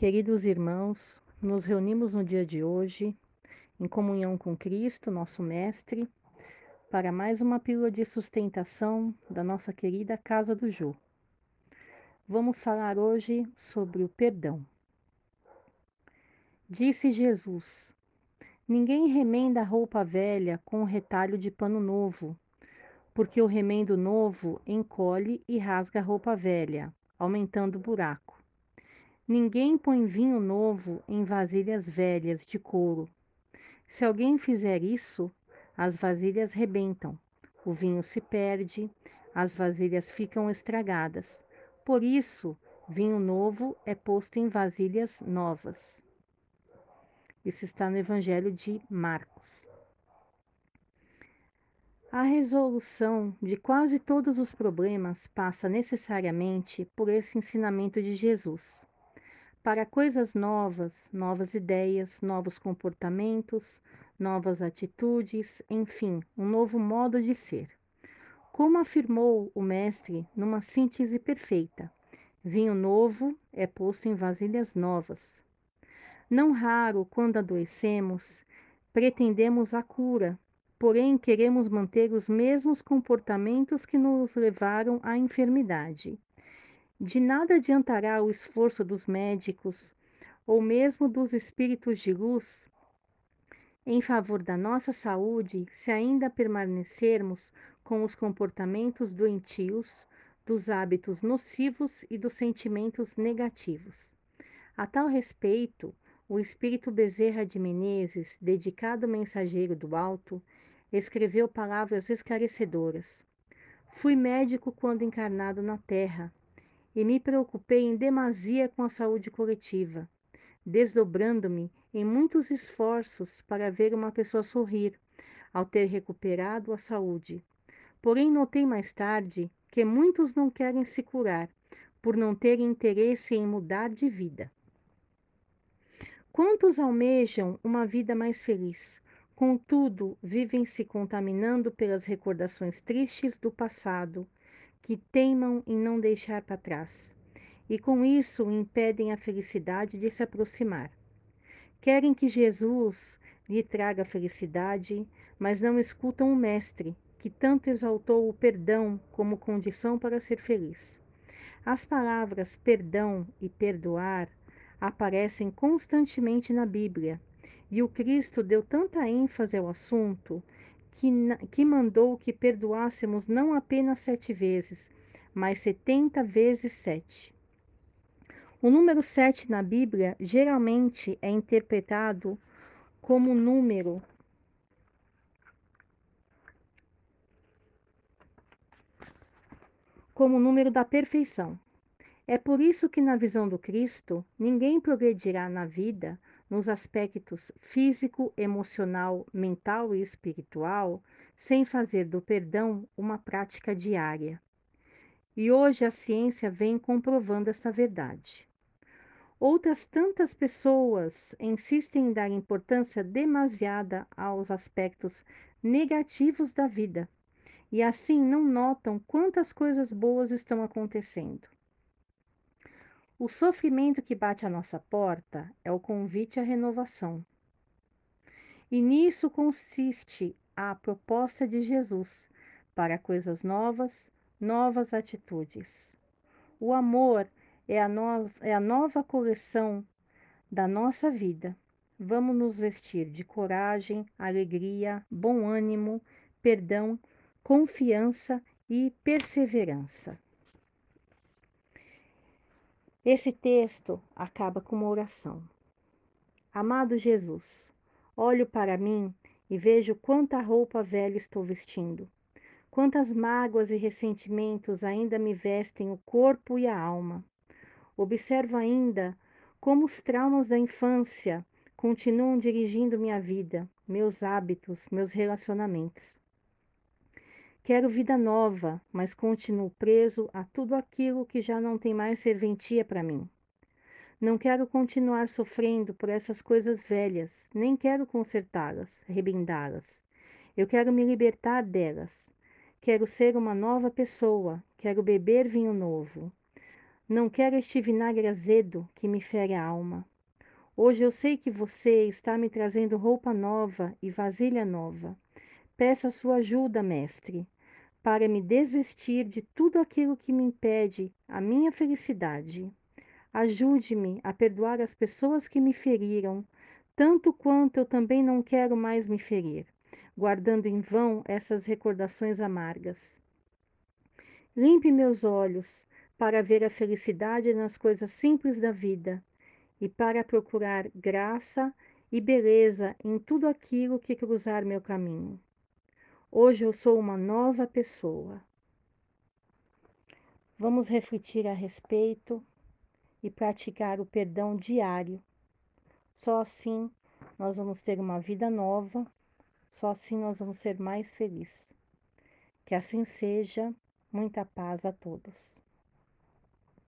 Queridos irmãos, nos reunimos no dia de hoje, em comunhão com Cristo, nosso Mestre, para mais uma pílula de sustentação da nossa querida Casa do Jô. Vamos falar hoje sobre o perdão. Disse Jesus: Ninguém remenda a roupa velha com retalho de pano novo, porque o remendo novo encolhe e rasga a roupa velha, aumentando o buraco. Ninguém põe vinho novo em vasilhas velhas de couro. Se alguém fizer isso, as vasilhas rebentam, o vinho se perde, as vasilhas ficam estragadas. Por isso, vinho novo é posto em vasilhas novas. Isso está no Evangelho de Marcos. A resolução de quase todos os problemas passa necessariamente por esse ensinamento de Jesus para coisas novas, novas ideias, novos comportamentos, novas atitudes, enfim, um novo modo de ser. Como afirmou o mestre numa síntese perfeita, vinho novo é posto em vasilhas novas. Não raro, quando adoecemos, pretendemos a cura, porém queremos manter os mesmos comportamentos que nos levaram à enfermidade. De nada adiantará o esforço dos médicos ou mesmo dos espíritos de luz em favor da nossa saúde se ainda permanecermos com os comportamentos doentios, dos hábitos nocivos e dos sentimentos negativos. A tal respeito, o espírito Bezerra de Menezes, dedicado mensageiro do alto, escreveu palavras esclarecedoras. Fui médico quando encarnado na terra e me preocupei em demasia com a saúde coletiva, desdobrando-me em muitos esforços para ver uma pessoa sorrir ao ter recuperado a saúde. Porém, notei mais tarde que muitos não querem se curar por não terem interesse em mudar de vida. Quantos almejam uma vida mais feliz, contudo, vivem se contaminando pelas recordações tristes do passado que teimam em não deixar para trás, e com isso impedem a felicidade de se aproximar. Querem que Jesus lhe traga felicidade, mas não escutam o Mestre, que tanto exaltou o perdão como condição para ser feliz. As palavras perdão e perdoar aparecem constantemente na Bíblia, e o Cristo deu tanta ênfase ao assunto que, que mandou que perdoássemos não apenas sete vezes, mas setenta vezes sete. O número sete na Bíblia geralmente é interpretado como número como o número da perfeição. É por isso que, na visão do Cristo, ninguém progredirá na vida nos aspectos físico, emocional, mental e espiritual, sem fazer do perdão uma prática diária. E hoje a ciência vem comprovando esta verdade. Outras tantas pessoas insistem em dar importância demasiada aos aspectos negativos da vida e assim não notam quantas coisas boas estão acontecendo. O sofrimento que bate à nossa porta é o convite à renovação. E nisso consiste a proposta de Jesus para coisas novas, novas atitudes. O amor é a, no é a nova coleção da nossa vida. Vamos nos vestir de coragem, alegria, bom ânimo, perdão, confiança e perseverança. Esse texto acaba com uma oração. Amado Jesus, olho para mim e vejo quanta roupa velha estou vestindo. Quantas mágoas e ressentimentos ainda me vestem o corpo e a alma. Observo ainda como os traumas da infância continuam dirigindo minha vida, meus hábitos, meus relacionamentos. Quero vida nova, mas continuo preso a tudo aquilo que já não tem mais serventia para mim. Não quero continuar sofrendo por essas coisas velhas, nem quero consertá-las, rebendá-las. Eu quero me libertar delas. Quero ser uma nova pessoa, quero beber vinho novo. Não quero este vinagre azedo que me fere a alma. Hoje eu sei que você está me trazendo roupa nova e vasilha nova. Peço a sua ajuda, mestre, para me desvestir de tudo aquilo que me impede a minha felicidade. Ajude-me a perdoar as pessoas que me feriram, tanto quanto eu também não quero mais me ferir, guardando em vão essas recordações amargas. Limpe meus olhos para ver a felicidade nas coisas simples da vida e para procurar graça e beleza em tudo aquilo que cruzar meu caminho. Hoje eu sou uma nova pessoa. Vamos refletir a respeito e praticar o perdão diário. Só assim nós vamos ter uma vida nova, só assim nós vamos ser mais felizes. Que assim seja. Muita paz a todos.